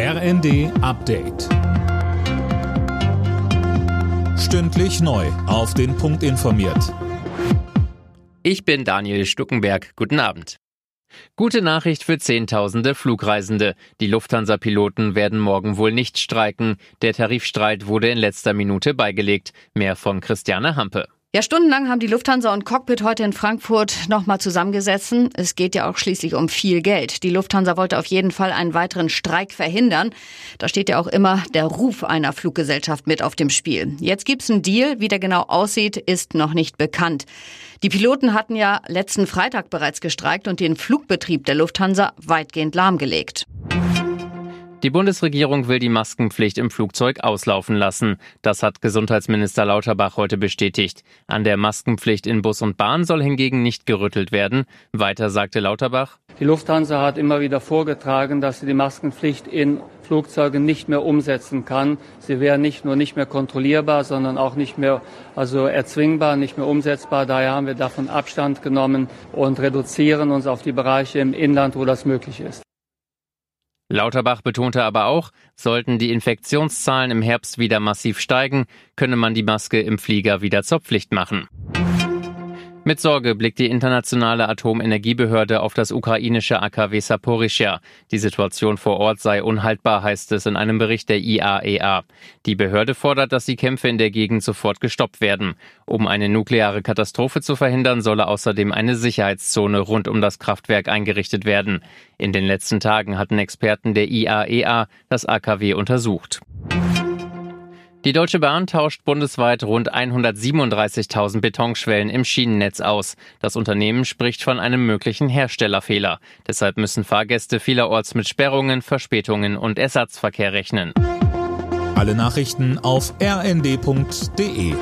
RND Update. Stündlich neu. Auf den Punkt informiert. Ich bin Daniel Stuckenberg. Guten Abend. Gute Nachricht für Zehntausende Flugreisende. Die Lufthansa-Piloten werden morgen wohl nicht streiken. Der Tarifstreit wurde in letzter Minute beigelegt. Mehr von Christiane Hampe. Ja, stundenlang haben die Lufthansa und Cockpit heute in Frankfurt nochmal zusammengesetzt. Es geht ja auch schließlich um viel Geld. Die Lufthansa wollte auf jeden Fall einen weiteren Streik verhindern. Da steht ja auch immer der Ruf einer Fluggesellschaft mit auf dem Spiel. Jetzt gibt's einen Deal. Wie der genau aussieht, ist noch nicht bekannt. Die Piloten hatten ja letzten Freitag bereits gestreikt und den Flugbetrieb der Lufthansa weitgehend lahmgelegt. Die Bundesregierung will die Maskenpflicht im Flugzeug auslaufen lassen. Das hat Gesundheitsminister Lauterbach heute bestätigt. An der Maskenpflicht in Bus und Bahn soll hingegen nicht gerüttelt werden. Weiter sagte Lauterbach. Die Lufthansa hat immer wieder vorgetragen, dass sie die Maskenpflicht in Flugzeugen nicht mehr umsetzen kann. Sie wäre nicht nur nicht mehr kontrollierbar, sondern auch nicht mehr also erzwingbar, nicht mehr umsetzbar. Daher haben wir davon Abstand genommen und reduzieren uns auf die Bereiche im Inland, wo das möglich ist. Lauterbach betonte aber auch, sollten die Infektionszahlen im Herbst wieder massiv steigen, könne man die Maske im Flieger wieder zur Pflicht machen. Mit Sorge blickt die internationale Atomenergiebehörde auf das ukrainische AKW Saporischia. Die Situation vor Ort sei unhaltbar, heißt es in einem Bericht der IAEA. E die Behörde fordert, dass die Kämpfe in der Gegend sofort gestoppt werden. Um eine nukleare Katastrophe zu verhindern, solle außerdem eine Sicherheitszone rund um das Kraftwerk eingerichtet werden. In den letzten Tagen hatten Experten der IAEA e das AKW untersucht. Die Deutsche Bahn tauscht bundesweit rund 137.000 Betonschwellen im Schienennetz aus. Das Unternehmen spricht von einem möglichen Herstellerfehler. Deshalb müssen Fahrgäste vielerorts mit Sperrungen, Verspätungen und Ersatzverkehr rechnen. Alle Nachrichten auf rnd.de